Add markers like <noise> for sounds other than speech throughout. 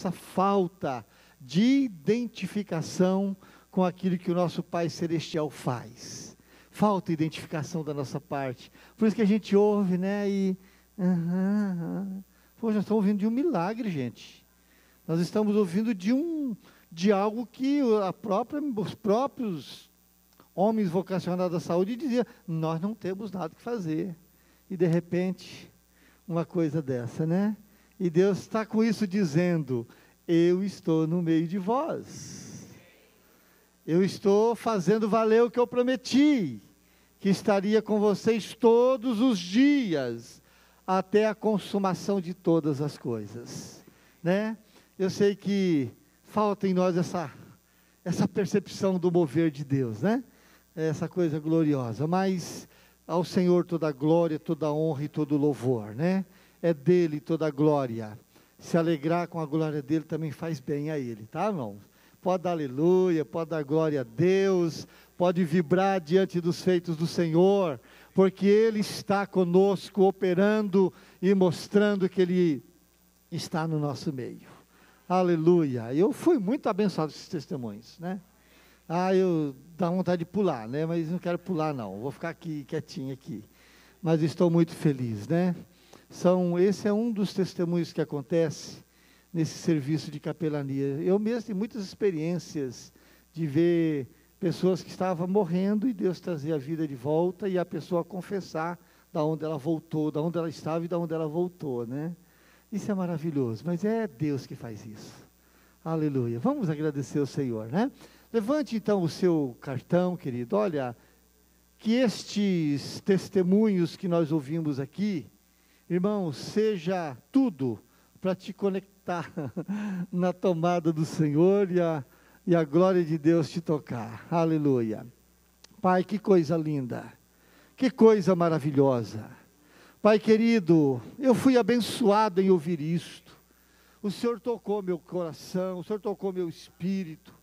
essa falta de identificação com aquilo que o nosso Pai Celestial faz. Falta identificação da nossa parte. Por isso que a gente ouve, né? E. Uhum, Pô, nós estamos ouvindo de um milagre, gente. Nós estamos ouvindo de um de algo que a própria, os próprios homens vocacionados da saúde diziam: nós não temos nada que fazer. E de repente, uma coisa dessa, né? E Deus está com isso dizendo: Eu estou no meio de vós. Eu estou fazendo valer o que eu prometi, que estaria com vocês todos os dias, até a consumação de todas as coisas. Né? Eu sei que falta em nós essa, essa percepção do mover de Deus, né? Essa coisa gloriosa, mas ao Senhor toda a glória, toda a honra e todo o louvor, né? É dele toda a glória. Se alegrar com a glória dele também faz bem a ele, tá, irmão? Pode dar aleluia, pode dar glória a Deus, pode vibrar diante dos feitos do Senhor, porque Ele está conosco, operando e mostrando que Ele está no nosso meio. Aleluia. Eu fui muito abençoado com esses testemunhos, né? Ah, eu dá vontade de pular, né? Mas não quero pular não. Vou ficar aqui quietinho aqui. Mas estou muito feliz, né? São, esse é um dos testemunhos que acontece nesse serviço de capelania. Eu mesmo tenho muitas experiências de ver pessoas que estavam morrendo e Deus trazer a vida de volta e a pessoa confessar da onde ela voltou, da onde ela estava e da onde ela voltou, né? Isso é maravilhoso, mas é Deus que faz isso. Aleluia. Vamos agradecer ao Senhor, né? Levante então o seu cartão, querido. Olha, que estes testemunhos que nós ouvimos aqui, Irmão, seja tudo para te conectar <laughs> na tomada do Senhor e a, e a glória de Deus te tocar. Aleluia. Pai, que coisa linda. Que coisa maravilhosa. Pai querido, eu fui abençoado em ouvir isto. O Senhor tocou meu coração, o Senhor tocou meu espírito.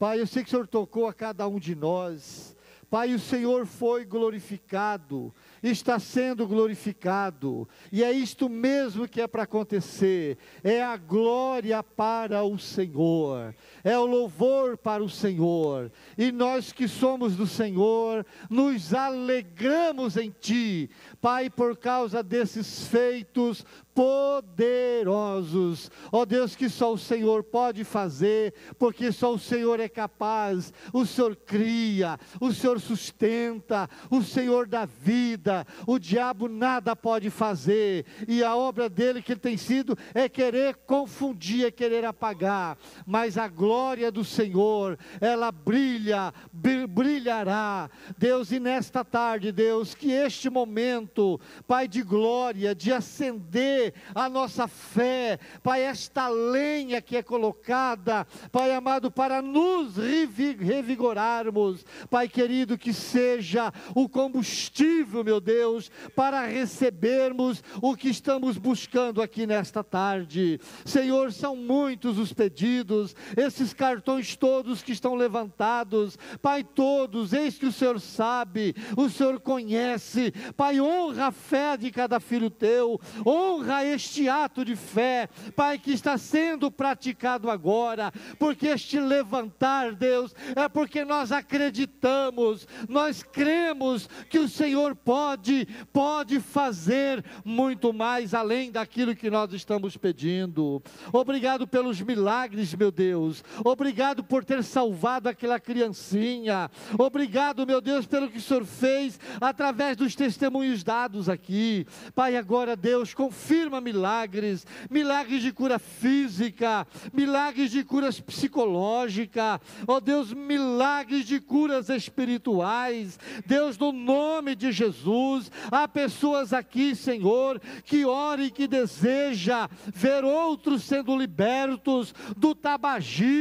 Pai, eu sei que o Senhor tocou a cada um de nós. Pai, o Senhor foi glorificado está sendo glorificado, e é isto mesmo que é para acontecer: é a glória para o Senhor, é o louvor para o Senhor, e nós que somos do Senhor, nos alegramos em Ti, Pai, por causa desses feitos poderosos, ó oh Deus, que só o Senhor pode fazer, porque só o Senhor é capaz, o Senhor cria, o Senhor sustenta, o Senhor dá vida, o diabo nada pode fazer, e a obra dele que ele tem sido é querer confundir, é querer apagar, mas a glória do Senhor, ela brilha, brilhará, Deus, e nesta tarde, Deus, que este momento, Pai de glória, de acender a nossa fé, Pai, esta lenha que é colocada, Pai amado, para nos revigorarmos, Pai querido, que seja o combustível, meu Deus, para recebermos o que estamos buscando aqui nesta tarde. Senhor, são muitos os pedidos, esses cartões todos que estão levantados, Pai, todos, eis que o Senhor sabe, o Senhor conhece, Pai, honra a fé de cada filho teu, honra este ato de fé, Pai, que está sendo praticado agora, porque este levantar, Deus, é porque nós acreditamos, nós cremos que o Senhor pode, pode fazer muito mais além daquilo que nós estamos pedindo. Obrigado pelos milagres, meu Deus. Obrigado por ter salvado aquela criancinha. Obrigado, meu Deus, pelo que o Senhor fez através dos testemunhos dados aqui. Pai, agora, Deus, confirma milagres, milagres de cura física, milagres de curas psicológica, ó oh Deus, milagres de curas espirituais. Deus, no nome de Jesus, há pessoas aqui, Senhor, que ora e que deseja ver outros sendo libertos do tabagismo,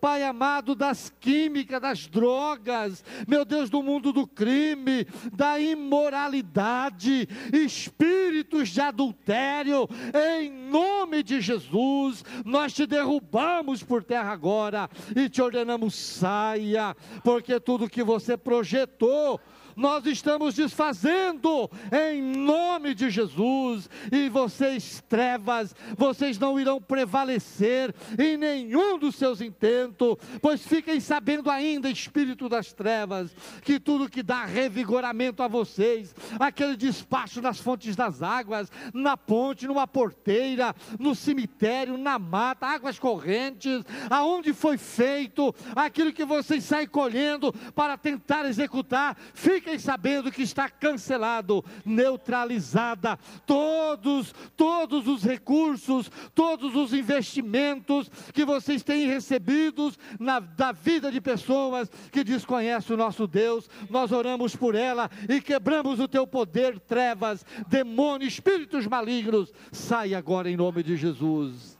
Pai amado, das químicas, das drogas, meu Deus, do mundo do crime, da imoralidade, espíritos de adultério em nome de Jesus, nós te derrubamos por terra agora e te ordenamos, saia, porque tudo que você projetou, nós estamos desfazendo em nome de Jesus. E vocês, trevas, vocês não irão prevalecer em nenhum dos seus intentos, pois fiquem sabendo ainda, espírito das trevas, que tudo que dá revigoramento a vocês, aquele despacho nas fontes das águas, na ponte, numa porteira, no cemitério, na mata, águas correntes, aonde foi feito aquilo que vocês saem colhendo para tentar executar, fiquem sabendo que está cancelado, neutralizada todos, todos os recursos, todos os investimentos que vocês têm recebidos na da vida de pessoas que desconhecem o nosso Deus. Nós oramos por ela e quebramos o teu poder, trevas, demônios, espíritos malignos. Sai agora em nome de Jesus.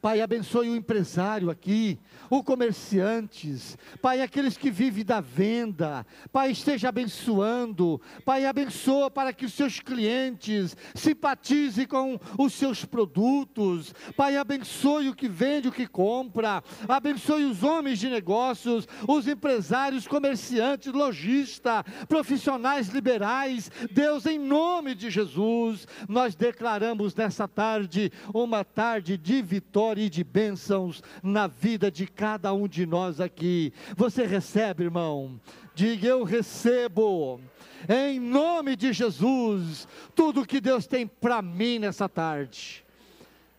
Pai, abençoe o empresário aqui, o comerciantes, Pai, aqueles que vivem da venda, Pai, esteja abençoando, Pai, abençoa para que os seus clientes simpatizem com os seus produtos, Pai, abençoe o que vende, o que compra, abençoe os homens de negócios, os empresários, comerciantes, lojistas, profissionais liberais, Deus, em nome de Jesus, nós declaramos nessa tarde uma tarde de vitória e de bênçãos na vida de cada um de nós aqui. Você recebe, irmão? Diga eu recebo. Em nome de Jesus, tudo que Deus tem para mim nessa tarde.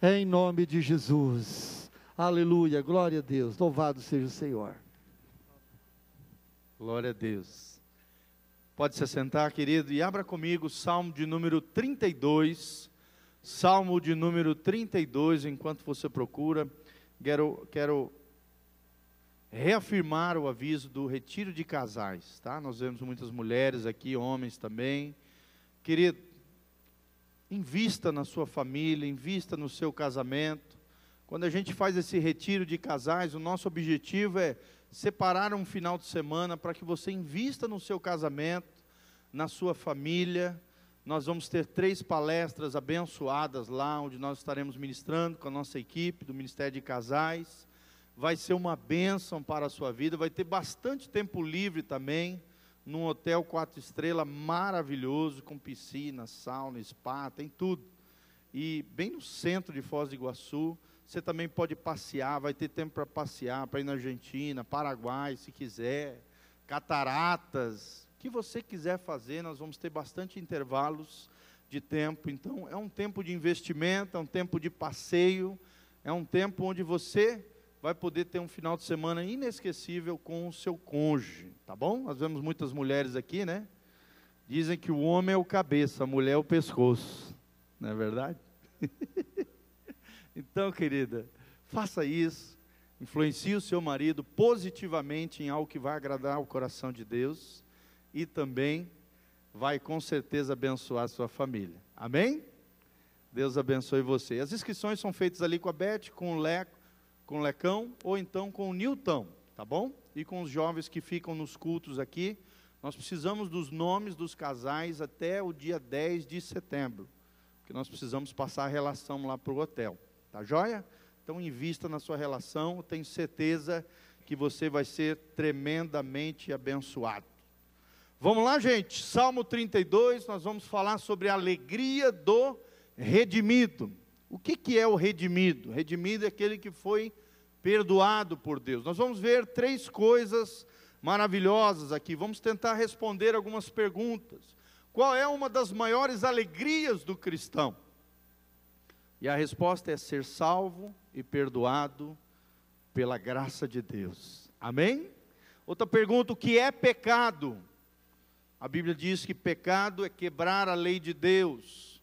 Em nome de Jesus. Aleluia, glória a Deus. Louvado seja o Senhor. Glória a Deus. Pode se sentar, querido, e abra comigo o Salmo de número 32. Salmo de número 32, enquanto você procura, quero, quero reafirmar o aviso do retiro de casais, tá? Nós vemos muitas mulheres aqui, homens também. Querido, invista na sua família, invista no seu casamento. Quando a gente faz esse retiro de casais, o nosso objetivo é separar um final de semana para que você invista no seu casamento, na sua família, nós vamos ter três palestras abençoadas lá, onde nós estaremos ministrando com a nossa equipe do Ministério de Casais. Vai ser uma bênção para a sua vida, vai ter bastante tempo livre também, num hotel quatro estrelas maravilhoso, com piscina, sauna, spa, tem tudo. E bem no centro de Foz do Iguaçu, você também pode passear, vai ter tempo para passear, para ir na Argentina, Paraguai, se quiser, cataratas, que você quiser fazer, nós vamos ter bastante intervalos de tempo. Então, é um tempo de investimento, é um tempo de passeio, é um tempo onde você vai poder ter um final de semana inesquecível com o seu cônjuge, tá bom? Nós vemos muitas mulheres aqui, né? Dizem que o homem é o cabeça, a mulher é o pescoço, não é verdade? <laughs> então, querida, faça isso, influencie o seu marido positivamente em algo que vai agradar o coração de Deus e também vai com certeza abençoar a sua família. Amém? Deus abençoe você. As inscrições são feitas ali com a Beth, com o Leco, com o Lecão ou então com o Nilton, tá bom? E com os jovens que ficam nos cultos aqui. Nós precisamos dos nomes dos casais até o dia 10 de setembro, porque nós precisamos passar a relação lá para o hotel. Tá joia? Então invista na sua relação, eu tenho certeza que você vai ser tremendamente abençoado. Vamos lá, gente. Salmo 32, nós vamos falar sobre a alegria do redimido. O que, que é o redimido? Redimido é aquele que foi perdoado por Deus. Nós vamos ver três coisas maravilhosas aqui. Vamos tentar responder algumas perguntas. Qual é uma das maiores alegrias do cristão? E a resposta é ser salvo e perdoado pela graça de Deus. Amém? Outra pergunta: o que é pecado? A Bíblia diz que pecado é quebrar a lei de Deus,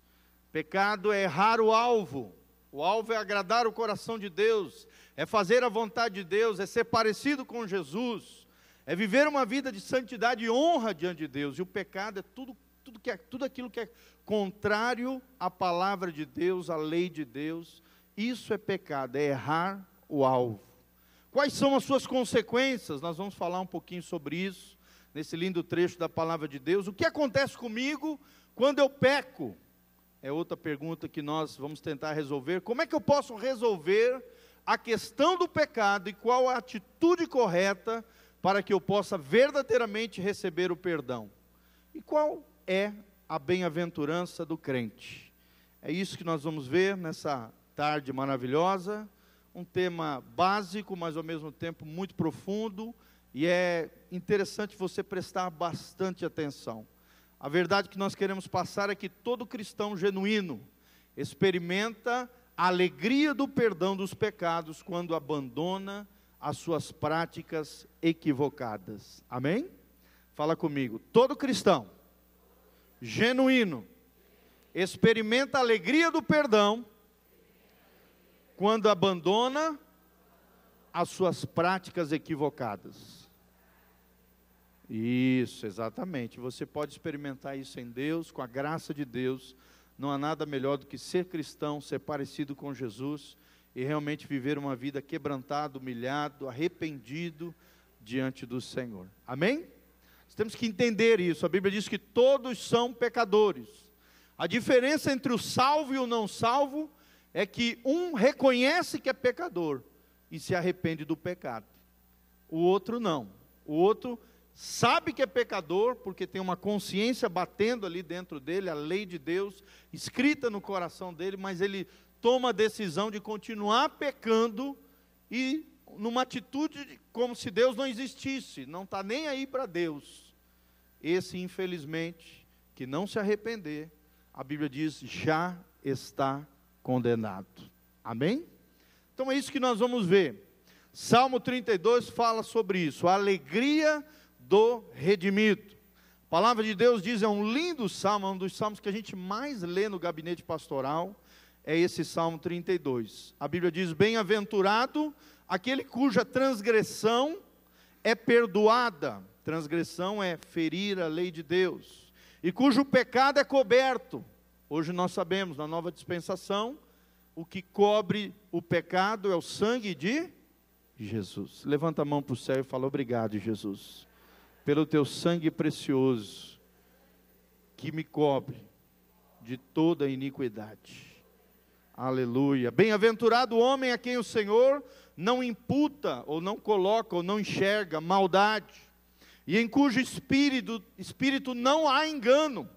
pecado é errar o alvo, o alvo é agradar o coração de Deus, é fazer a vontade de Deus, é ser parecido com Jesus, é viver uma vida de santidade e honra diante de Deus, e o pecado é tudo, tudo, que é, tudo aquilo que é contrário à palavra de Deus, à lei de Deus, isso é pecado, é errar o alvo. Quais são as suas consequências? Nós vamos falar um pouquinho sobre isso nesse lindo trecho da palavra de Deus. O que acontece comigo quando eu peco? É outra pergunta que nós vamos tentar resolver. Como é que eu posso resolver a questão do pecado e qual a atitude correta para que eu possa verdadeiramente receber o perdão. E qual é a bem-aventurança do crente? É isso que nós vamos ver nessa tarde maravilhosa, um tema básico, mas ao mesmo tempo muito profundo, e é interessante você prestar bastante atenção. A verdade que nós queremos passar é que todo cristão genuíno experimenta a alegria do perdão dos pecados quando abandona as suas práticas equivocadas. Amém? Fala comigo. Todo cristão genuíno experimenta a alegria do perdão quando abandona as suas práticas equivocadas. Isso, exatamente. Você pode experimentar isso em Deus, com a graça de Deus. Não há nada melhor do que ser cristão, ser parecido com Jesus e realmente viver uma vida quebrantado, humilhado, arrependido diante do Senhor. Amém? Nós temos que entender isso. A Bíblia diz que todos são pecadores. A diferença entre o salvo e o não salvo é que um reconhece que é pecador e se arrepende do pecado. O outro não. O outro sabe que é pecador porque tem uma consciência batendo ali dentro dele, a lei de Deus escrita no coração dele, mas ele toma a decisão de continuar pecando e numa atitude como se Deus não existisse, não está nem aí para Deus. Esse, infelizmente, que não se arrepender, a Bíblia diz, já está condenado. Amém? Então é isso que nós vamos ver. Salmo 32 fala sobre isso, a alegria do redimido. A palavra de Deus diz, é um lindo salmo, é um dos salmos que a gente mais lê no gabinete pastoral é esse Salmo 32. A Bíblia diz: Bem-aventurado aquele cuja transgressão é perdoada. Transgressão é ferir a lei de Deus. E cujo pecado é coberto. Hoje nós sabemos, na nova dispensação, o que cobre o pecado é o sangue de Jesus. Levanta a mão para o céu e fala: Obrigado, Jesus, pelo teu sangue precioso que me cobre de toda iniquidade. Aleluia. Bem-aventurado o homem a quem o Senhor não imputa, ou não coloca, ou não enxerga maldade, e em cujo espírito, espírito não há engano.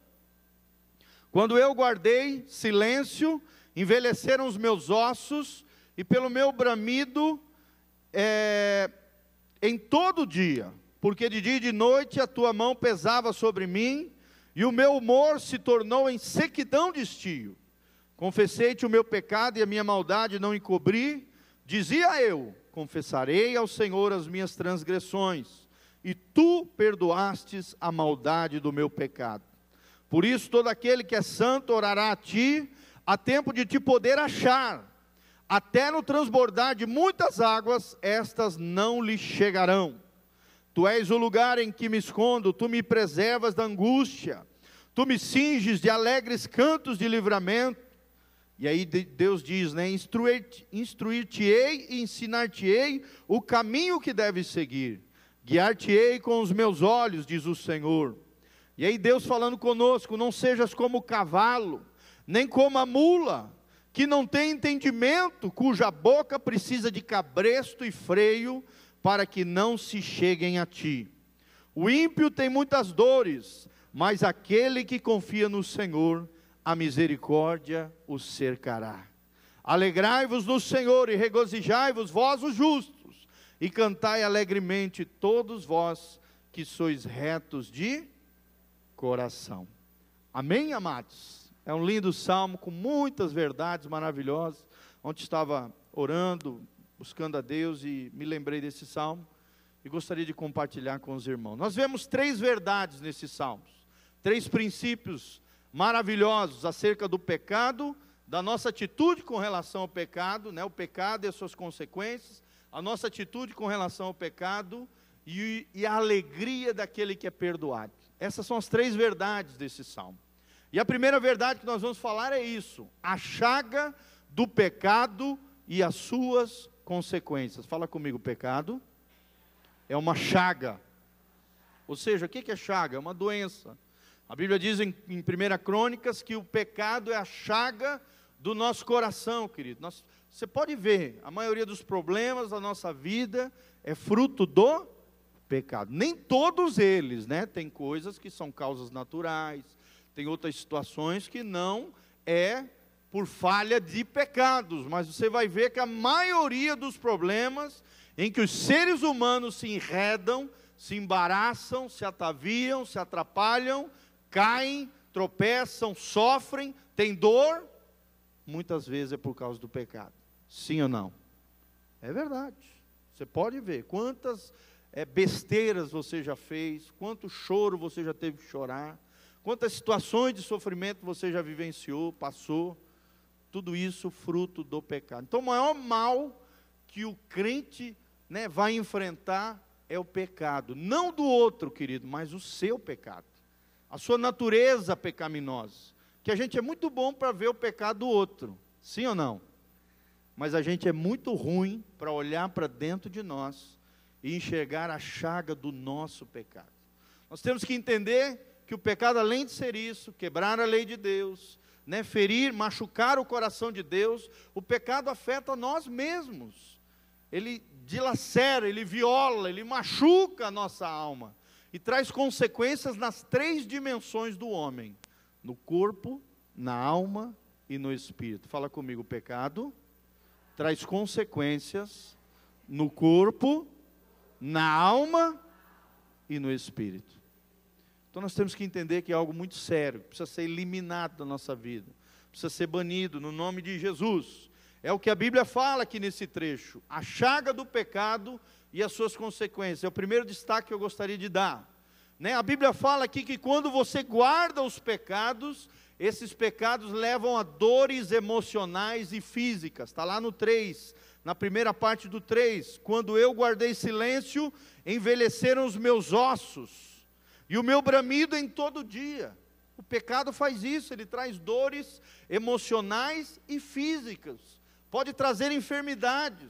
Quando eu guardei silêncio, envelheceram os meus ossos, e pelo meu bramido, é, em todo dia, porque de dia e de noite a tua mão pesava sobre mim, e o meu humor se tornou em sequidão de estio. Confessei-te o meu pecado e a minha maldade não encobri. Dizia eu: Confessarei ao Senhor as minhas transgressões, e tu perdoastes a maldade do meu pecado. Por isso, todo aquele que é santo orará a ti, a tempo de te poder achar. Até no transbordar de muitas águas, estas não lhe chegarão. Tu és o lugar em que me escondo, tu me preservas da angústia, tu me cinges de alegres cantos de livramento e aí Deus diz, né? Instruir-te-ei instruir e ensinar-te-ei o caminho que deves seguir. Guiar-te-ei com os meus olhos, diz o Senhor. E aí Deus falando conosco, não sejas como o cavalo, nem como a mula, que não tem entendimento, cuja boca precisa de cabresto e freio, para que não se cheguem a ti. O ímpio tem muitas dores, mas aquele que confia no Senhor, a misericórdia os cercará. Alegrai-vos no Senhor e regozijai-vos, vós os justos, e cantai alegremente, todos vós que sois retos de coração. Amém, amados? É um lindo salmo com muitas verdades maravilhosas. Onde estava orando, buscando a Deus e me lembrei desse salmo e gostaria de compartilhar com os irmãos. Nós vemos três verdades nesses salmos, três princípios maravilhosos acerca do pecado, da nossa atitude com relação ao pecado, né, o pecado e as suas consequências, a nossa atitude com relação ao pecado e, e a alegria daquele que é perdoado. Essas são as três verdades desse salmo. E a primeira verdade que nós vamos falar é isso: a chaga do pecado e as suas consequências. Fala comigo, pecado é uma chaga. Ou seja, o que é chaga? É uma doença. A Bíblia diz em, em 1 Crônicas que o pecado é a chaga do nosso coração, querido. Nós, você pode ver, a maioria dos problemas da nossa vida é fruto do pecado. Nem todos eles, né? Tem coisas que são causas naturais, tem outras situações que não é por falha de pecados, mas você vai ver que a maioria dos problemas em que os seres humanos se enredam, se embaraçam, se ataviam, se atrapalham, caem, tropeçam, sofrem, têm dor, muitas vezes é por causa do pecado. Sim ou não? É verdade. Você pode ver quantas é, besteiras você já fez, quanto choro você já teve que chorar, quantas situações de sofrimento você já vivenciou, passou. Tudo isso fruto do pecado. Então, o maior mal que o crente né, vai enfrentar é o pecado. Não do outro, querido, mas o seu pecado. A sua natureza pecaminosa. Que a gente é muito bom para ver o pecado do outro. Sim ou não? Mas a gente é muito ruim para olhar para dentro de nós e enxergar a chaga do nosso pecado. Nós temos que entender que o pecado, além de ser isso, quebrar a lei de Deus, né, ferir, machucar o coração de Deus, o pecado afeta nós mesmos. Ele dilacera, ele viola, ele machuca a nossa alma e traz consequências nas três dimensões do homem: no corpo, na alma e no espírito. Fala comigo, o pecado traz consequências no corpo, na alma e no espírito. Então nós temos que entender que é algo muito sério, precisa ser eliminado da nossa vida, precisa ser banido no nome de Jesus. É o que a Bíblia fala aqui nesse trecho, a chaga do pecado e as suas consequências. É o primeiro destaque que eu gostaria de dar. Né? A Bíblia fala aqui que quando você guarda os pecados, esses pecados levam a dores emocionais e físicas. Está lá no 3, na primeira parte do 3. Quando eu guardei silêncio, envelheceram os meus ossos e o meu bramido em todo dia. O pecado faz isso, ele traz dores emocionais e físicas. Pode trazer enfermidades,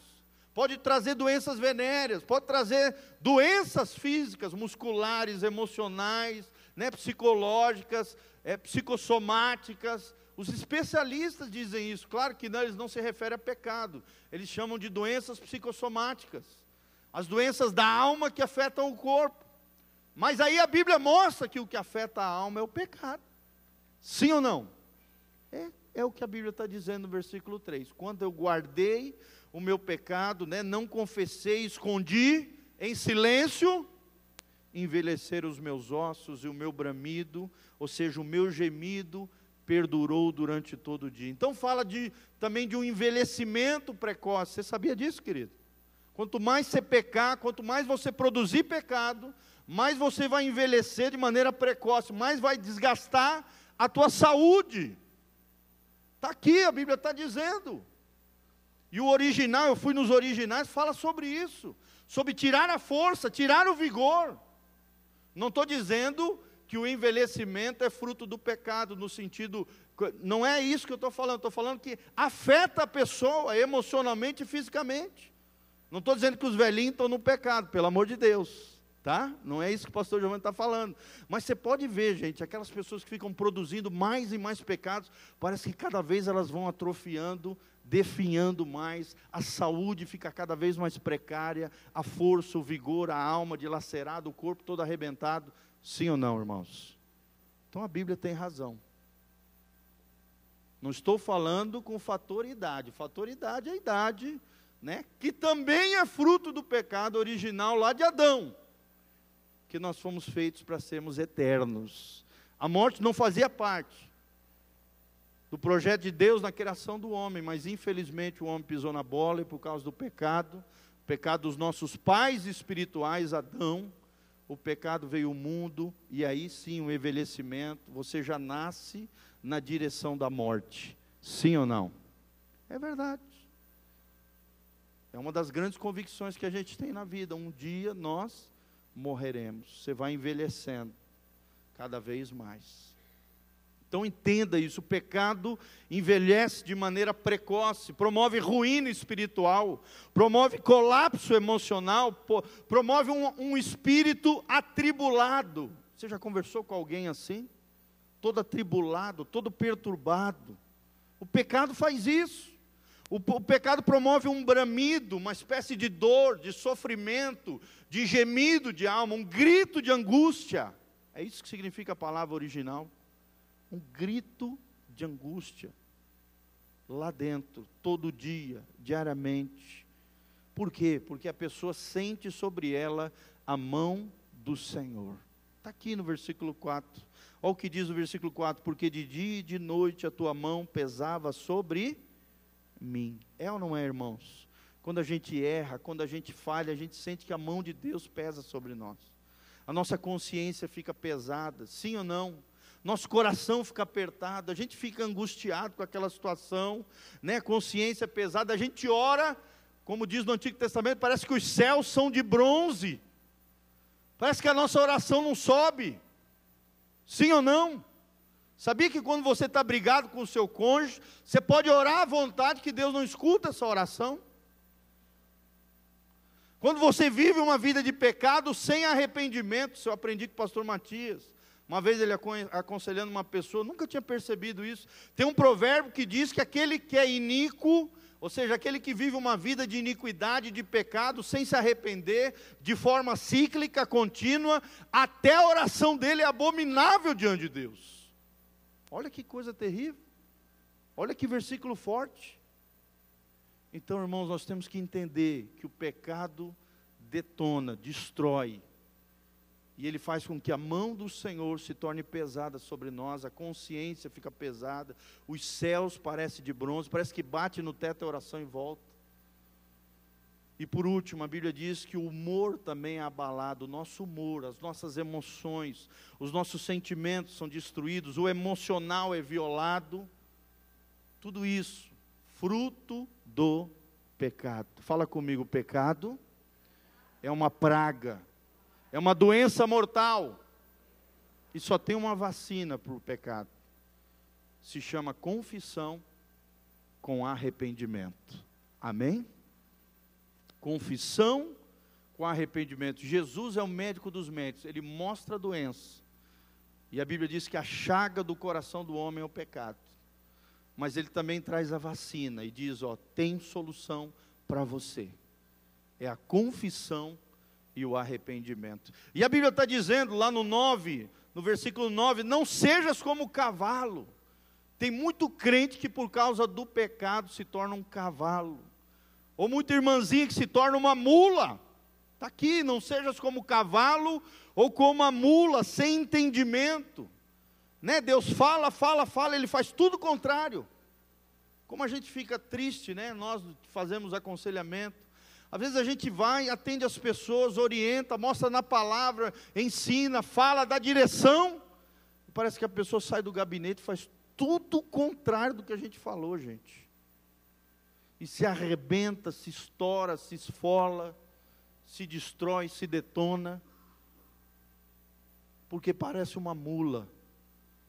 pode trazer doenças venéreas, pode trazer doenças físicas, musculares, emocionais, né, psicológicas, é, psicossomáticas. Os especialistas dizem isso. Claro que não, eles não se referem a pecado, eles chamam de doenças psicossomáticas. As doenças da alma que afetam o corpo. Mas aí a Bíblia mostra que o que afeta a alma é o pecado. Sim ou não? É, é o que a Bíblia está dizendo no versículo 3. Quando eu guardei o meu pecado, né, não confessei, escondi em silêncio, envelheceram os meus ossos e o meu bramido, ou seja, o meu gemido perdurou durante todo o dia. Então fala de, também de um envelhecimento precoce. Você sabia disso, querido? Quanto mais você pecar, quanto mais você produzir pecado, mais você vai envelhecer de maneira precoce, mais vai desgastar a tua saúde. Está aqui, a Bíblia está dizendo. E o original, eu fui nos originais, fala sobre isso. Sobre tirar a força, tirar o vigor. Não estou dizendo que o envelhecimento é fruto do pecado, no sentido. Não é isso que eu estou falando, estou falando que afeta a pessoa emocionalmente e fisicamente. Não estou dizendo que os velhinhos estão no pecado, pelo amor de Deus tá? Não é isso que o pastor Giovanni está falando. Mas você pode ver, gente, aquelas pessoas que ficam produzindo mais e mais pecados, parece que cada vez elas vão atrofiando, definhando mais, a saúde fica cada vez mais precária, a força, o vigor, a alma dilacerada, o corpo todo arrebentado. Sim ou não, irmãos? Então a Bíblia tem razão. Não estou falando com fator idade. Fator idade é a idade, né? Que também é fruto do pecado original lá de Adão que nós fomos feitos para sermos eternos. A morte não fazia parte do projeto de Deus na criação do homem, mas infelizmente o homem pisou na bola e por causa do pecado, o pecado dos nossos pais espirituais, Adão, o pecado veio ao mundo e aí sim o envelhecimento, você já nasce na direção da morte. Sim ou não? É verdade. É uma das grandes convicções que a gente tem na vida. Um dia nós morreremos. Você vai envelhecendo cada vez mais. Então entenda isso: o pecado envelhece de maneira precoce, promove ruína espiritual, promove colapso emocional, promove um, um espírito atribulado. Você já conversou com alguém assim? Todo atribulado, todo perturbado. O pecado faz isso. O, o, pecado promove um bramido, uma espécie de dor, de sofrimento, de gemido de alma, um grito de angústia. É isso que significa a palavra original. Um grito de angústia. Lá dentro, todo dia, diariamente. Por quê? Porque a pessoa sente sobre ela a mão do Senhor. Está aqui no versículo 4. Olha o que diz o versículo 4: Porque de dia e de noite a tua mão pesava sobre mim. É ou não é, irmãos? Quando a gente erra, quando a gente falha, a gente sente que a mão de Deus pesa sobre nós. A nossa consciência fica pesada, sim ou não? Nosso coração fica apertado, a gente fica angustiado com aquela situação, né? Consciência pesada, a gente ora, como diz no Antigo Testamento, parece que os céus são de bronze. Parece que a nossa oração não sobe. Sim ou não? Sabia que quando você está brigado com o seu cônjuge, você pode orar à vontade que Deus não escuta essa oração? Quando você vive uma vida de pecado sem arrependimento, isso eu aprendi com o pastor Matias. Uma vez ele aconselhando uma pessoa, nunca tinha percebido isso. Tem um provérbio que diz que aquele que é iníquo, ou seja, aquele que vive uma vida de iniquidade, de pecado, sem se arrepender, de forma cíclica, contínua, até a oração dele é abominável diante de Deus. Olha que coisa terrível. Olha que versículo forte. Então, irmãos, nós temos que entender que o pecado detona, destrói. E ele faz com que a mão do Senhor se torne pesada sobre nós, a consciência fica pesada, os céus parecem de bronze, parece que bate no teto a oração e volta. E por último, a Bíblia diz que o humor também é abalado, o nosso humor, as nossas emoções, os nossos sentimentos são destruídos, o emocional é violado. Tudo isso fruto do pecado. Fala comigo, pecado é uma praga, é uma doença mortal. E só tem uma vacina para o pecado. Se chama confissão com arrependimento. Amém? Confissão com arrependimento. Jesus é o médico dos médicos, ele mostra a doença. E a Bíblia diz que a chaga do coração do homem é o pecado. Mas ele também traz a vacina e diz: ó, tem solução para você. É a confissão e o arrependimento. E a Bíblia está dizendo lá no 9, no versículo 9: não sejas como o cavalo. Tem muito crente que por causa do pecado se torna um cavalo. Ou muita irmãzinha que se torna uma mula. Está aqui, não sejas como cavalo ou como a mula, sem entendimento. Né? Deus fala, fala, fala, ele faz tudo o contrário. Como a gente fica triste, né? Nós fazemos aconselhamento. Às vezes a gente vai, atende as pessoas, orienta, mostra na palavra, ensina, fala, dá direção. Parece que a pessoa sai do gabinete e faz tudo o contrário do que a gente falou, gente e se arrebenta, se estoura, se esfola, se destrói, se detona, porque parece uma mula,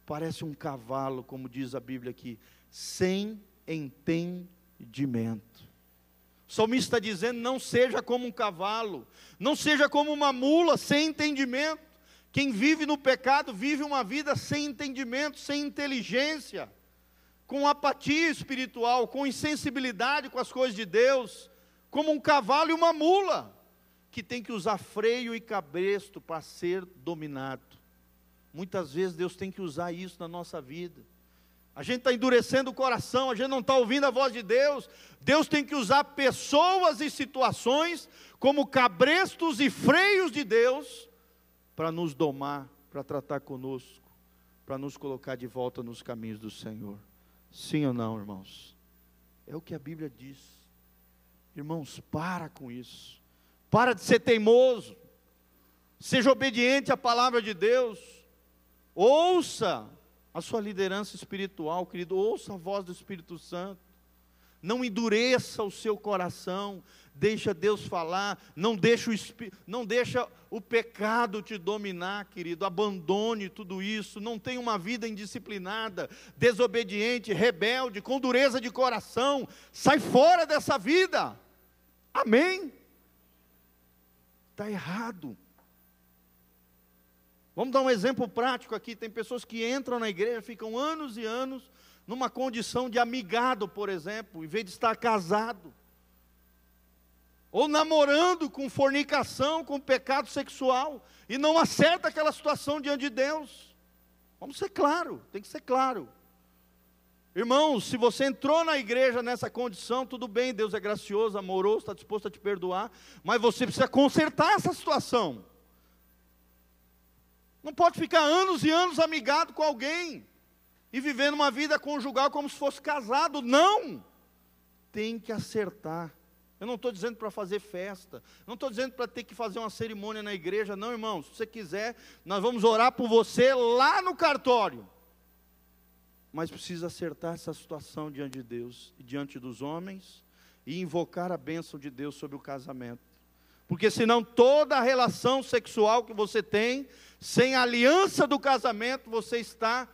parece um cavalo, como diz a Bíblia aqui, sem entendimento. O salmista está dizendo: não seja como um cavalo, não seja como uma mula sem entendimento. Quem vive no pecado vive uma vida sem entendimento, sem inteligência com apatia espiritual, com insensibilidade com as coisas de Deus, como um cavalo e uma mula, que tem que usar freio e cabresto para ser dominado. Muitas vezes Deus tem que usar isso na nossa vida. A gente está endurecendo o coração, a gente não está ouvindo a voz de Deus. Deus tem que usar pessoas e situações como cabrestos e freios de Deus para nos domar, para tratar conosco, para nos colocar de volta nos caminhos do Senhor. Sim ou não, irmãos? É o que a Bíblia diz. Irmãos, para com isso. Para de ser teimoso. Seja obediente à palavra de Deus. Ouça a sua liderança espiritual, querido. Ouça a voz do Espírito Santo. Não endureça o seu coração deixa Deus falar, não deixa o, não deixa o pecado te dominar, querido, abandone tudo isso, não tenha uma vida indisciplinada, desobediente, rebelde, com dureza de coração, sai fora dessa vida, amém? Está errado. Vamos dar um exemplo prático aqui. Tem pessoas que entram na igreja, ficam anos e anos, numa condição de amigado, por exemplo, em vez de estar casado. Ou namorando com fornicação, com pecado sexual, e não acerta aquela situação diante de Deus. Vamos ser claro, tem que ser claro. Irmãos, se você entrou na igreja nessa condição, tudo bem, Deus é gracioso, amoroso, está disposto a te perdoar, mas você precisa consertar essa situação. Não pode ficar anos e anos amigado com alguém e vivendo uma vida conjugal como se fosse casado. Não! Tem que acertar. Eu não estou dizendo para fazer festa, não estou dizendo para ter que fazer uma cerimônia na igreja, não, irmão. Se você quiser, nós vamos orar por você lá no cartório. Mas precisa acertar essa situação diante de Deus e diante dos homens e invocar a bênção de Deus sobre o casamento. Porque senão toda a relação sexual que você tem, sem a aliança do casamento, você está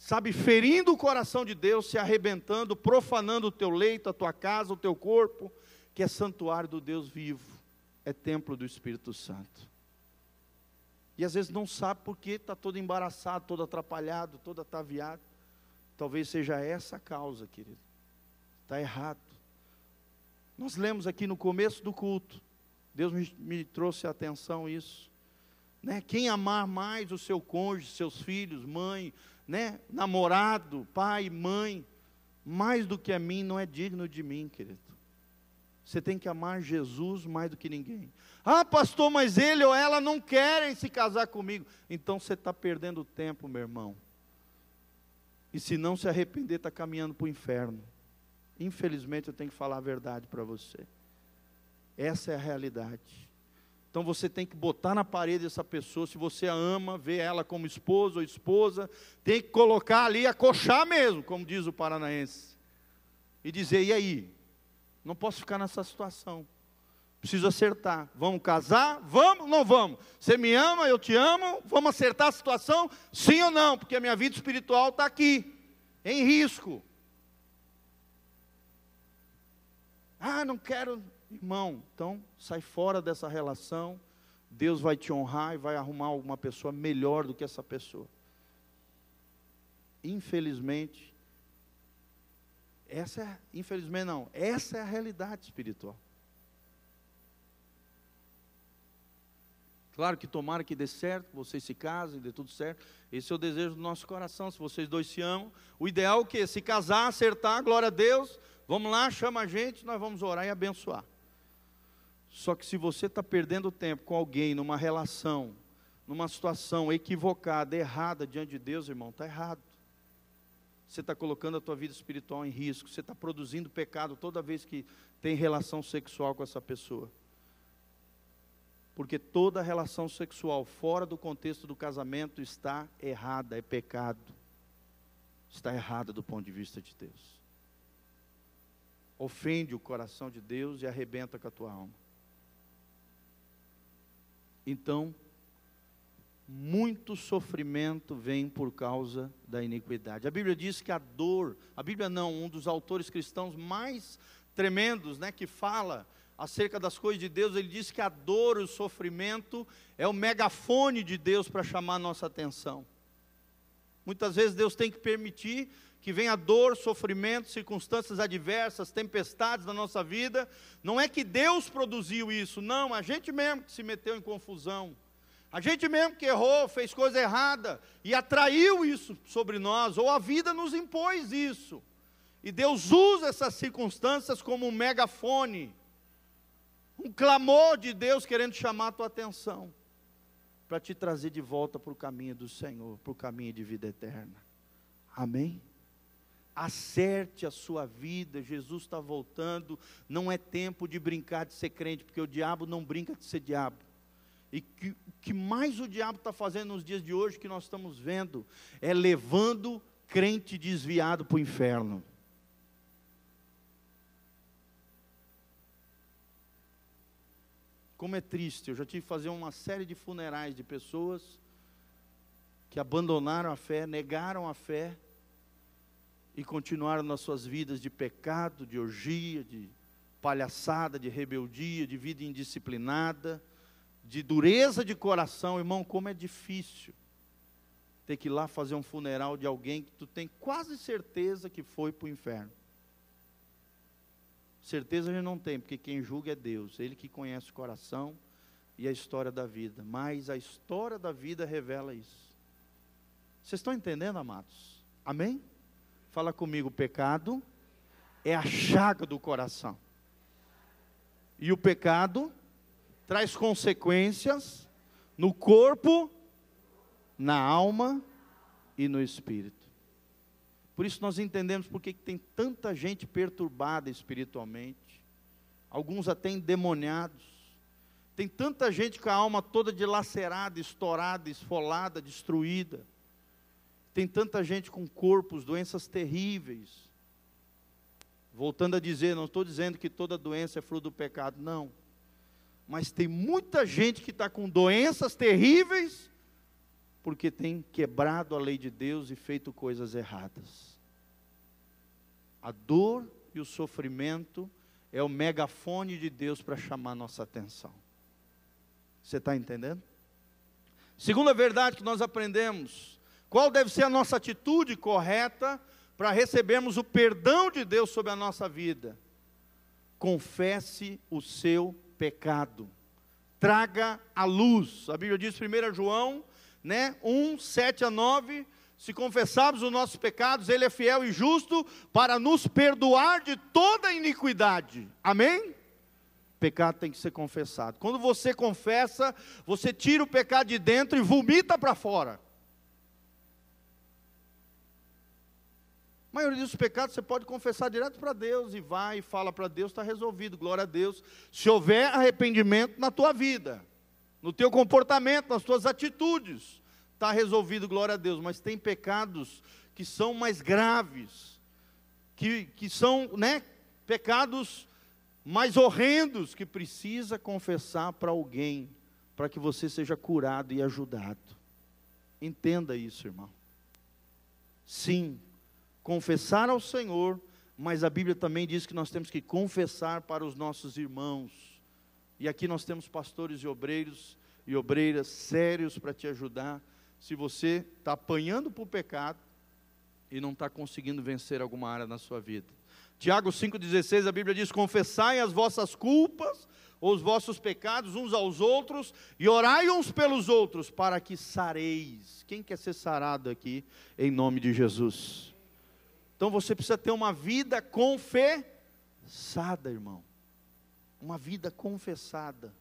sabe, ferindo o coração de Deus, se arrebentando, profanando o teu leito, a tua casa, o teu corpo, que é santuário do Deus vivo, é templo do Espírito Santo. E às vezes não sabe porque está todo embaraçado, todo atrapalhado, todo ataviado. Talvez seja essa a causa, querido. Está errado. Nós lemos aqui no começo do culto, Deus me, me trouxe a atenção isso. Né? Quem amar mais o seu cônjuge, seus filhos, mãe, né, namorado, pai, mãe, mais do que a mim, não é digno de mim, querido. Você tem que amar Jesus mais do que ninguém. Ah, pastor, mas ele ou ela não querem se casar comigo. Então você está perdendo tempo, meu irmão. E se não se arrepender, está caminhando para o inferno. Infelizmente, eu tenho que falar a verdade para você. Essa é a realidade. Então você tem que botar na parede essa pessoa, se você a ama, vê ela como esposa ou esposa, tem que colocar ali, acochar mesmo, como diz o paranaense. E dizer, e aí? Não posso ficar nessa situação. Preciso acertar. Vamos casar? Vamos ou não vamos? Você me ama, eu te amo, vamos acertar a situação? Sim ou não? Porque a minha vida espiritual está aqui, em risco. Ah, não quero Irmão, então sai fora dessa relação. Deus vai te honrar e vai arrumar uma pessoa melhor do que essa pessoa. Infelizmente, essa é, infelizmente não, essa é a realidade espiritual. Claro que tomara que dê certo, vocês se casem, dê tudo certo. Esse é o desejo do nosso coração, se vocês dois se amam. O ideal é o quê? Se casar, acertar, glória a Deus. Vamos lá, chama a gente, nós vamos orar e abençoar. Só que se você está perdendo tempo com alguém numa relação, numa situação equivocada, errada diante de Deus, irmão, está errado. Você está colocando a tua vida espiritual em risco, você está produzindo pecado toda vez que tem relação sexual com essa pessoa. Porque toda relação sexual fora do contexto do casamento está errada, é pecado. Está errada do ponto de vista de Deus. Ofende o coração de Deus e arrebenta com a tua alma. Então, muito sofrimento vem por causa da iniquidade. A Bíblia diz que a dor, a Bíblia não, um dos autores cristãos mais tremendos, né, que fala acerca das coisas de Deus, ele diz que a dor, o sofrimento é o megafone de Deus para chamar a nossa atenção. Muitas vezes Deus tem que permitir que venha dor, sofrimento, circunstâncias adversas, tempestades na nossa vida. Não é que Deus produziu isso, não, a gente mesmo que se meteu em confusão. A gente mesmo que errou, fez coisa errada e atraiu isso sobre nós, ou a vida nos impôs isso. E Deus usa essas circunstâncias como um megafone, um clamor de Deus querendo chamar a tua atenção, para te trazer de volta para o caminho do Senhor, para o caminho de vida eterna. Amém? Acerte a sua vida, Jesus está voltando, não é tempo de brincar de ser crente, porque o diabo não brinca de ser diabo. E que, o que mais o diabo está fazendo nos dias de hoje, que nós estamos vendo, é levando crente desviado para o inferno. Como é triste, eu já tive que fazer uma série de funerais de pessoas que abandonaram a fé, negaram a fé, e continuaram nas suas vidas de pecado, de orgia, de palhaçada, de rebeldia, de vida indisciplinada, de dureza de coração, irmão, como é difícil ter que ir lá fazer um funeral de alguém que tu tem quase certeza que foi para o inferno. Certeza a gente não tem, porque quem julga é Deus, Ele que conhece o coração e a história da vida. Mas a história da vida revela isso. Vocês estão entendendo, amados? Amém? Fala comigo, o pecado é a chaga do coração. E o pecado traz consequências no corpo, na alma e no espírito. Por isso nós entendemos porque tem tanta gente perturbada espiritualmente, alguns até endemoniados. Tem tanta gente com a alma toda dilacerada, estourada, esfolada, destruída. Tem tanta gente com corpos, doenças terríveis. Voltando a dizer, não estou dizendo que toda doença é fruto do pecado, não. Mas tem muita gente que está com doenças terríveis porque tem quebrado a lei de Deus e feito coisas erradas. A dor e o sofrimento é o megafone de Deus para chamar nossa atenção. Você está entendendo? Segunda verdade que nós aprendemos: qual deve ser a nossa atitude correta para recebermos o perdão de Deus sobre a nossa vida? Confesse o seu pecado, traga a luz. A Bíblia diz, 1 João, né, 1, 7 a 9 se confessarmos os nossos pecados, Ele é fiel e justo para nos perdoar de toda iniquidade. Amém? Pecado tem que ser confessado. Quando você confessa, você tira o pecado de dentro e vomita para fora. A maioria dos pecados você pode confessar direto para Deus e vai e fala para Deus, está resolvido, glória a Deus. Se houver arrependimento na tua vida, no teu comportamento, nas tuas atitudes está resolvido, glória a Deus, mas tem pecados que são mais graves, que, que são né, pecados mais horrendos, que precisa confessar para alguém, para que você seja curado e ajudado. Entenda isso, irmão. Sim, confessar ao Senhor, mas a Bíblia também diz que nós temos que confessar para os nossos irmãos. E aqui nós temos pastores e obreiros e obreiras sérios para te ajudar se você está apanhando para o pecado e não está conseguindo vencer alguma área na sua vida. Tiago 5,16, a Bíblia diz: Confessai as vossas culpas, ou os vossos pecados uns aos outros, e orai uns pelos outros, para que sareis. Quem quer ser sarado aqui, em nome de Jesus? Então você precisa ter uma vida confessada, irmão. Uma vida confessada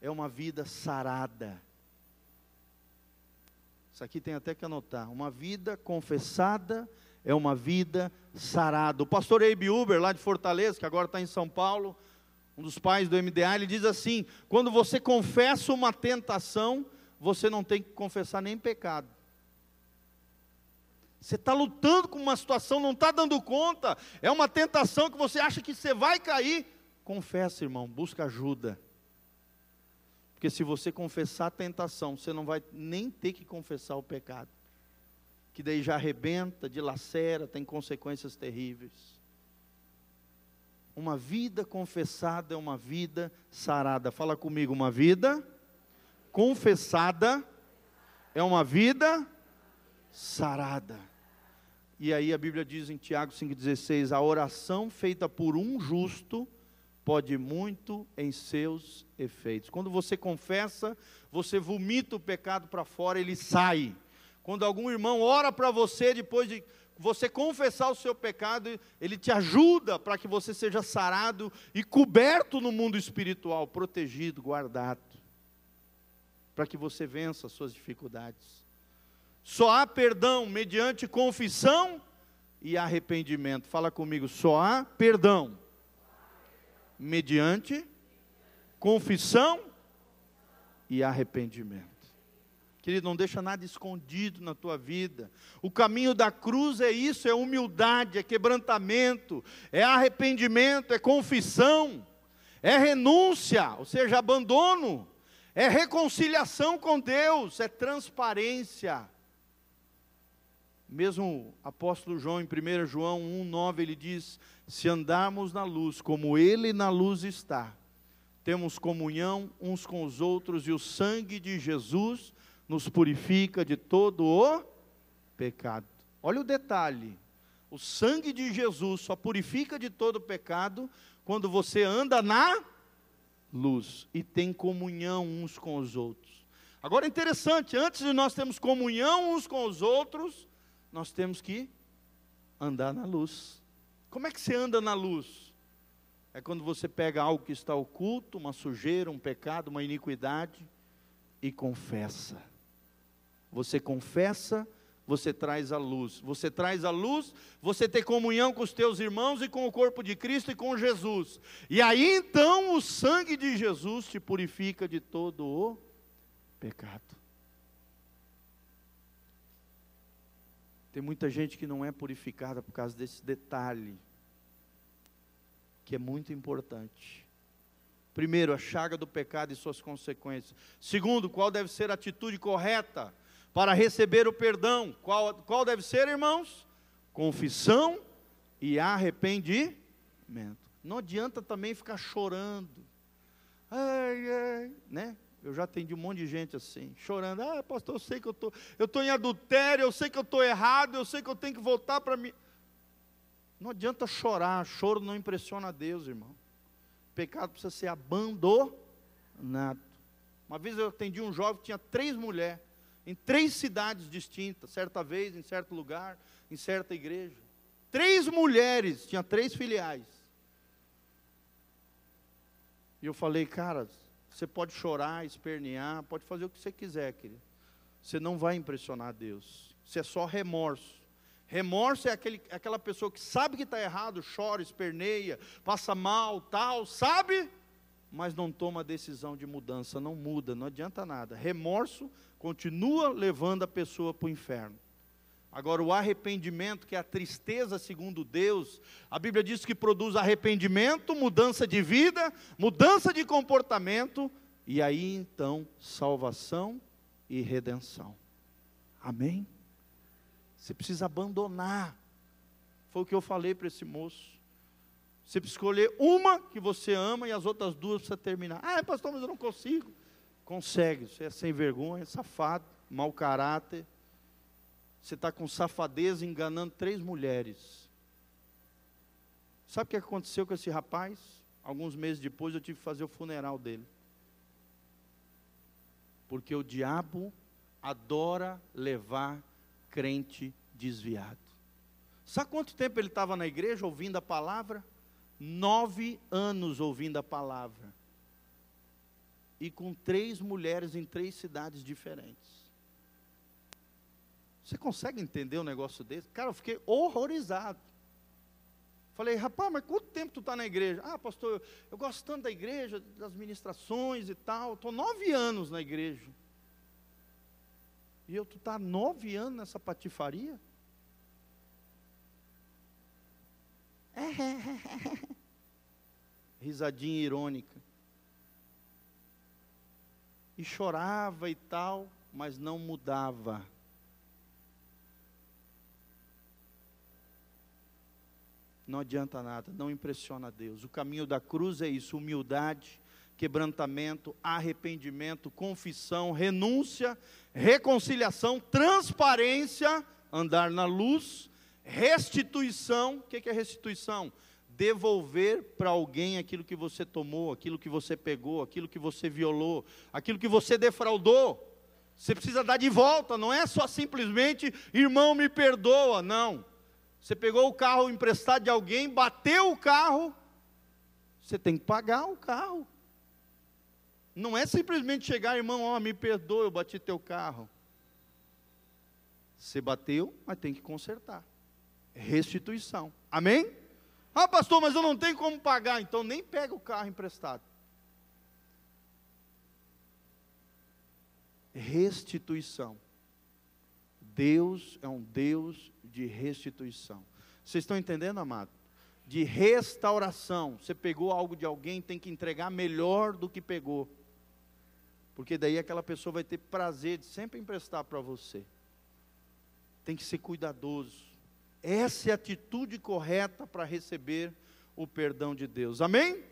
é uma vida sarada. Isso aqui tem até que anotar. Uma vida confessada é uma vida sarada. O pastor Abe Uber, lá de Fortaleza, que agora está em São Paulo, um dos pais do MDA, ele diz assim: quando você confessa uma tentação, você não tem que confessar nem pecado. Você está lutando com uma situação, não está dando conta, é uma tentação que você acha que você vai cair. Confessa, irmão, busca ajuda. Porque se você confessar a tentação, você não vai nem ter que confessar o pecado. Que daí já arrebenta, dilacera, tem consequências terríveis. Uma vida confessada é uma vida sarada. Fala comigo, uma vida confessada é uma vida sarada. E aí a Bíblia diz em Tiago 5,16: a oração feita por um justo pode muito em seus efeitos. Quando você confessa, você vomita o pecado para fora, ele sai. Quando algum irmão ora para você, depois de você confessar o seu pecado, ele te ajuda para que você seja sarado e coberto no mundo espiritual, protegido, guardado, para que você vença as suas dificuldades. Só há perdão mediante confissão e arrependimento. Fala comigo, só há perdão mediante confissão e arrependimento. Querido, não deixa nada escondido na tua vida. O caminho da cruz é isso: é humildade, é quebrantamento, é arrependimento, é confissão, é renúncia, ou seja, abandono, é reconciliação com Deus, é transparência. Mesmo o apóstolo João, em 1 João 1,9, ele diz: Se andarmos na luz, como ele na luz está, temos comunhão uns com os outros, e o sangue de Jesus nos purifica de todo o pecado. Olha o detalhe: o sangue de Jesus só purifica de todo pecado quando você anda na luz e tem comunhão uns com os outros. Agora é interessante, antes de nós termos comunhão uns com os outros, nós temos que andar na luz. Como é que você anda na luz? É quando você pega algo que está oculto, uma sujeira, um pecado, uma iniquidade, e confessa. Você confessa, você traz a luz. Você traz a luz, você tem comunhão com os teus irmãos e com o corpo de Cristo e com Jesus. E aí então o sangue de Jesus te purifica de todo o pecado. Tem muita gente que não é purificada por causa desse detalhe, que é muito importante. Primeiro, a chaga do pecado e suas consequências. Segundo, qual deve ser a atitude correta para receber o perdão? Qual, qual deve ser, irmãos? Confissão e arrependimento. Não adianta também ficar chorando. Ai, ai, né? Eu já atendi um monte de gente assim, chorando. Ah, pastor, eu sei que eu tô, eu estou em adultério, eu sei que eu estou errado, eu sei que eu tenho que voltar para mim. Não adianta chorar, choro não impressiona Deus, irmão pecado precisa ser abandonado. Uma vez eu atendi um jovem que tinha três mulheres, em três cidades distintas, certa vez, em certo lugar, em certa igreja. Três mulheres, tinha três filiais. E eu falei, cara, você pode chorar, espernear, pode fazer o que você quiser, querido. Você não vai impressionar Deus. Isso é só remorso. Remorso é aquele, aquela pessoa que sabe que está errado, chora, esperneia, passa mal, tal, sabe, mas não toma decisão de mudança, não muda, não adianta nada. Remorso continua levando a pessoa para o inferno. Agora, o arrependimento, que é a tristeza segundo Deus, a Bíblia diz que produz arrependimento, mudança de vida, mudança de comportamento, e aí então salvação e redenção. Amém? Você precisa abandonar. Foi o que eu falei para esse moço. Você precisa escolher uma que você ama e as outras duas precisa terminar. Ah, pastor, mas eu não consigo. Consegue, você é sem vergonha, safado, mau caráter. Você está com safadeza enganando três mulheres. Sabe o que aconteceu com esse rapaz? Alguns meses depois eu tive que fazer o funeral dele. Porque o diabo adora levar crente desviado. Sabe quanto tempo ele estava na igreja ouvindo a palavra? Nove anos ouvindo a palavra. E com três mulheres em três cidades diferentes. Você consegue entender um negócio desse? Cara, eu fiquei horrorizado. Falei, rapaz, mas quanto tempo tu está na igreja? Ah, pastor, eu, eu, gosto tanto da igreja, das ministrações e tal. Estou nove anos na igreja. E eu, tu está nove anos nessa patifaria? Risadinha irônica. E chorava e tal, mas não mudava. Não adianta nada, não impressiona Deus. O caminho da cruz é isso: humildade, quebrantamento, arrependimento, confissão, renúncia, reconciliação, transparência, andar na luz, restituição. O que é restituição? Devolver para alguém aquilo que você tomou, aquilo que você pegou, aquilo que você violou, aquilo que você defraudou. Você precisa dar de volta, não é só simplesmente, irmão, me perdoa, não. Você pegou o carro emprestado de alguém, bateu o carro, você tem que pagar o carro. Não é simplesmente chegar, irmão, ó, me perdoa, eu bati teu carro. Você bateu, mas tem que consertar. Restituição. Amém? Ah, pastor, mas eu não tenho como pagar, então nem pega o carro emprestado. Restituição. Deus é um Deus de restituição. Vocês estão entendendo, amado? De restauração. Você pegou algo de alguém, tem que entregar melhor do que pegou porque daí aquela pessoa vai ter prazer de sempre emprestar para você. Tem que ser cuidadoso. Essa é a atitude correta para receber o perdão de Deus. Amém?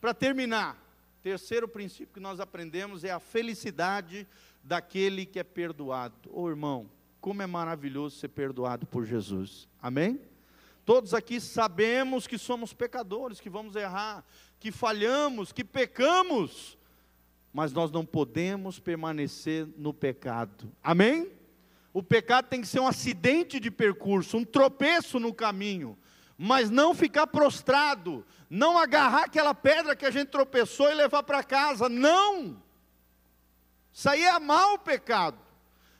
Para terminar, terceiro princípio que nós aprendemos é a felicidade daquele que é perdoado. Ô oh, irmão, como é maravilhoso ser perdoado por Jesus. Amém? Todos aqui sabemos que somos pecadores, que vamos errar, que falhamos, que pecamos, mas nós não podemos permanecer no pecado. Amém? O pecado tem que ser um acidente de percurso, um tropeço no caminho, mas não ficar prostrado, não agarrar aquela pedra que a gente tropeçou e levar para casa, não. Isso aí é o pecado.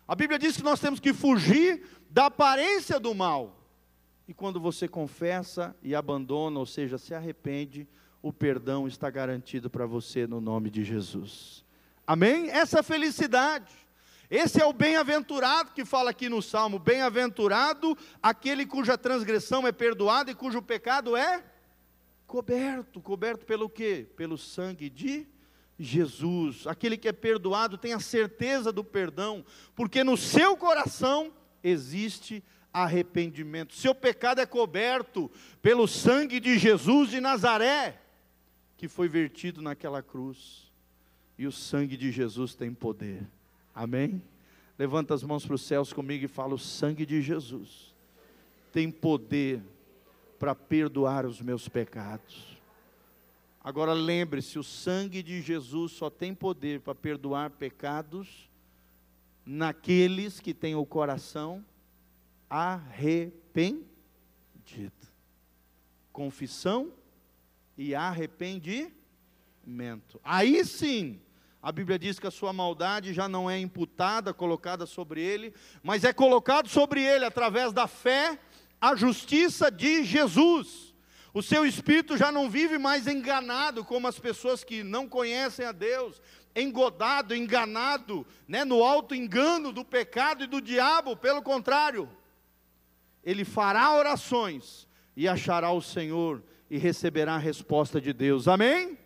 A Bíblia diz que nós temos que fugir da aparência do mal. E quando você confessa e abandona, ou seja, se arrepende, o perdão está garantido para você no nome de Jesus. Amém? Essa é felicidade. Esse é o bem-aventurado que fala aqui no Salmo: bem-aventurado aquele cuja transgressão é perdoada e cujo pecado é coberto. Coberto pelo quê? Pelo sangue de Jesus. Aquele que é perdoado tem a certeza do perdão, porque no seu coração existe arrependimento. Seu pecado é coberto pelo sangue de Jesus de Nazaré, que foi vertido naquela cruz. E o sangue de Jesus tem poder. Amém? Levanta as mãos para os céus comigo e fala: o sangue de Jesus tem poder para perdoar os meus pecados. Agora lembre-se: o sangue de Jesus só tem poder para perdoar pecados naqueles que têm o coração arrependido. Confissão e arrependimento. Aí sim, a Bíblia diz que a sua maldade já não é imputada, colocada sobre ele, mas é colocado sobre ele através da fé a justiça de Jesus. O seu espírito já não vive mais enganado como as pessoas que não conhecem a Deus, engodado, enganado, né, no alto engano do pecado e do diabo, pelo contrário, ele fará orações e achará o Senhor e receberá a resposta de Deus. Amém?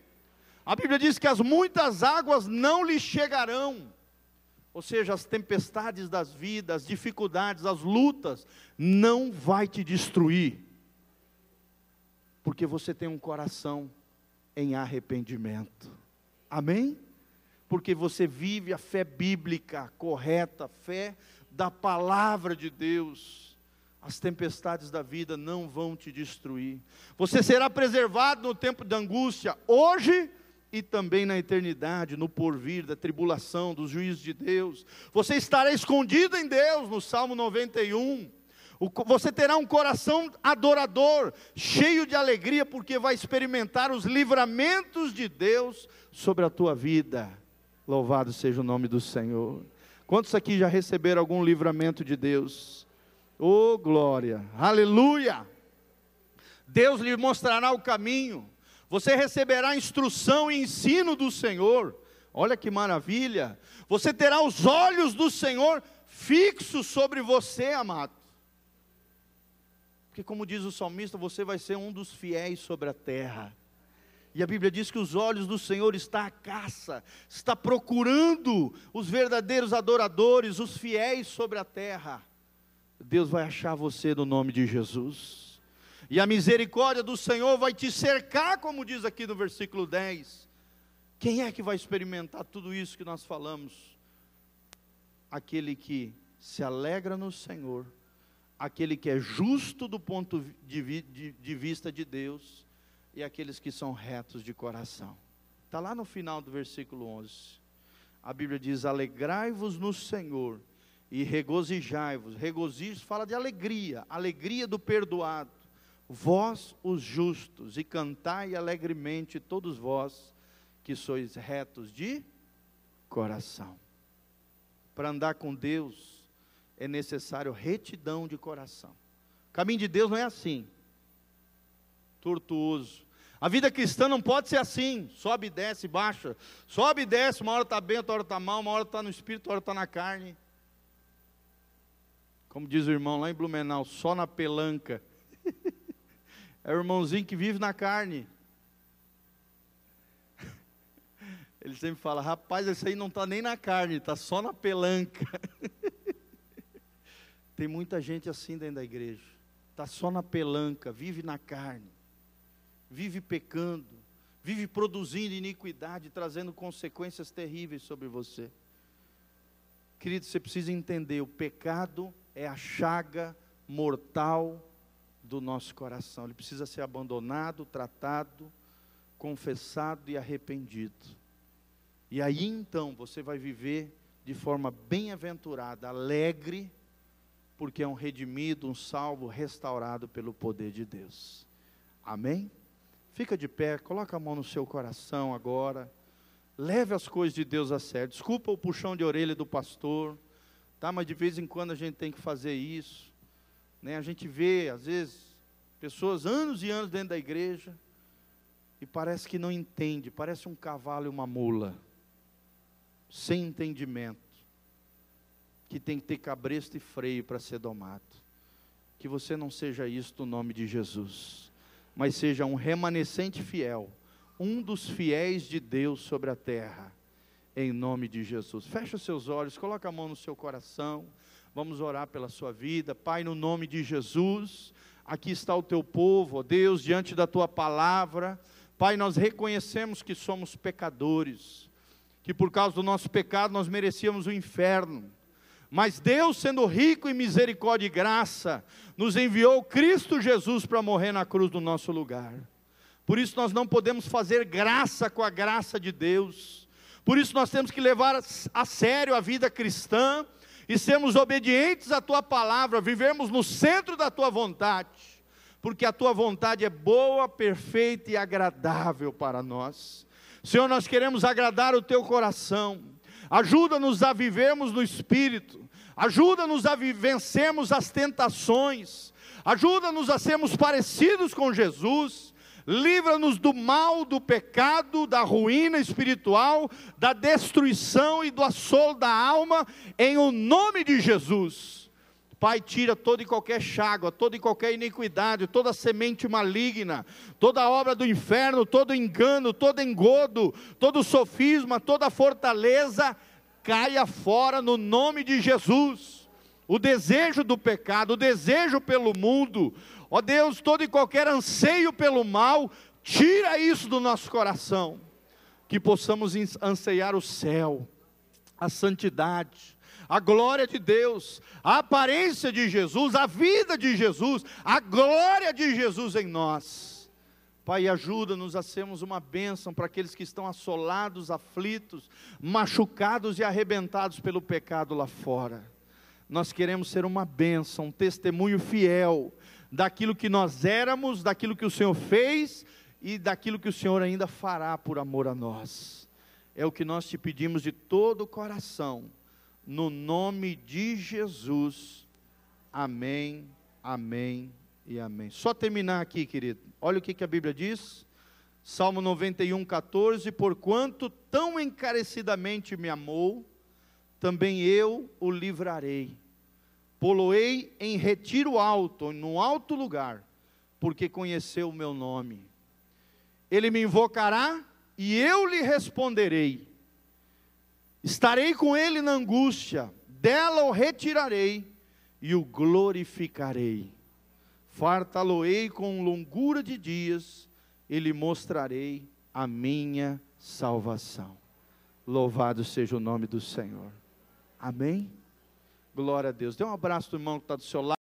A Bíblia diz que as muitas águas não lhe chegarão. Ou seja, as tempestades das vidas, as dificuldades, as lutas, não vai te destruir. Porque você tem um coração em arrependimento. Amém? Porque você vive a fé bíblica correta, fé da palavra de Deus. As tempestades da vida não vão te destruir. Você será preservado no tempo da angústia, hoje e também na eternidade, no porvir da tribulação, dos juízos de Deus. Você estará escondido em Deus, no Salmo 91. Você terá um coração adorador, cheio de alegria, porque vai experimentar os livramentos de Deus sobre a tua vida. Louvado seja o nome do Senhor. Quantos aqui já receberam algum livramento de Deus? Oh, glória! Aleluia! Deus lhe mostrará o caminho você receberá instrução e ensino do Senhor. Olha que maravilha! Você terá os olhos do Senhor fixos sobre você, amado. Porque, como diz o salmista, você vai ser um dos fiéis sobre a terra. E a Bíblia diz que os olhos do Senhor está à caça, está procurando os verdadeiros adoradores, os fiéis sobre a terra. Deus vai achar você no nome de Jesus e a misericórdia do Senhor vai te cercar, como diz aqui no versículo 10. Quem é que vai experimentar tudo isso que nós falamos? Aquele que se alegra no Senhor, aquele que é justo do ponto de, de, de vista de Deus, e aqueles que são retos de coração. Está lá no final do versículo 11. A Bíblia diz: Alegrai-vos no Senhor e regozijai-vos. Regozijo fala de alegria, alegria do perdoado vós os justos, e cantai alegremente todos vós que sois retos de coração. Para andar com Deus é necessário retidão de coração. O caminho de Deus não é assim, tortuoso. A vida cristã não pode ser assim, sobe e desce, baixa, sobe e desce, uma hora está bem, outra hora está mal, uma hora está no espírito, outra hora está na carne. Como diz o irmão lá em Blumenau, só na pelanca. <laughs> É o irmãozinho que vive na carne. <laughs> Ele sempre fala, rapaz, esse aí não está nem na carne, está só na pelanca. <laughs> Tem muita gente assim dentro da igreja. Está só na pelanca, vive na carne. Vive pecando. Vive produzindo iniquidade, trazendo consequências terríveis sobre você. Querido, você precisa entender: o pecado é a chaga mortal do nosso coração. Ele precisa ser abandonado, tratado, confessado e arrependido. E aí então você vai viver de forma bem-aventurada, alegre, porque é um redimido, um salvo, restaurado pelo poder de Deus. Amém? Fica de pé, coloca a mão no seu coração agora. Leve as coisas de Deus a sério. Desculpa o puxão de orelha do pastor, tá? Mas de vez em quando a gente tem que fazer isso. Né? A gente vê, às vezes, pessoas anos e anos dentro da igreja e parece que não entende, parece um cavalo e uma mula, sem entendimento, que tem que ter cabresto e freio para ser domado. Que você não seja isso no nome de Jesus, mas seja um remanescente fiel, um dos fiéis de Deus sobre a terra, em nome de Jesus. Feche os seus olhos, coloca a mão no seu coração. Vamos orar pela sua vida. Pai, no nome de Jesus, aqui está o teu povo, ó Deus, diante da tua palavra. Pai, nós reconhecemos que somos pecadores, que por causa do nosso pecado nós merecíamos o inferno. Mas Deus, sendo rico em misericórdia e graça, nos enviou Cristo Jesus para morrer na cruz do nosso lugar. Por isso nós não podemos fazer graça com a graça de Deus. Por isso nós temos que levar a sério a vida cristã e sermos obedientes à tua palavra, vivemos no centro da tua vontade, porque a tua vontade é boa, perfeita e agradável para nós. Senhor, nós queremos agradar o teu coração. Ajuda-nos a vivermos no espírito. Ajuda-nos a vencermos as tentações. Ajuda-nos a sermos parecidos com Jesus livra-nos do mal, do pecado, da ruína espiritual, da destruição e do assolo da alma, em o nome de Jesus. Pai, tira toda e qualquer chágua, toda e qualquer iniquidade, toda semente maligna, toda obra do inferno, todo engano, todo engodo, todo sofisma, toda fortaleza, caia fora no nome de Jesus. O desejo do pecado, o desejo pelo mundo, Ó Deus, todo e qualquer anseio pelo mal, tira isso do nosso coração, que possamos anseiar o céu, a santidade, a glória de Deus, a aparência de Jesus, a vida de Jesus, a glória de Jesus em nós. Pai, ajuda-nos a sermos uma bênção para aqueles que estão assolados, aflitos, machucados e arrebentados pelo pecado lá fora. Nós queremos ser uma bênção, um testemunho fiel daquilo que nós éramos, daquilo que o Senhor fez e daquilo que o Senhor ainda fará por amor a nós. É o que nós te pedimos de todo o coração, no nome de Jesus. Amém, amém e amém. Só terminar aqui, querido. Olha o que, que a Bíblia diz. Salmo 91, 14: Porquanto tão encarecidamente me amou, também eu o livrarei Poloei em retiro alto, no alto lugar, porque conheceu o meu nome. Ele me invocará e eu lhe responderei. Estarei com ele na angústia, dela o retirarei e o glorificarei. Fartá-lo-ei com longura de dias e lhe mostrarei a minha salvação. Louvado seja o nome do Senhor. Amém. Glória a Deus. Dê um abraço do irmão que está do seu lado.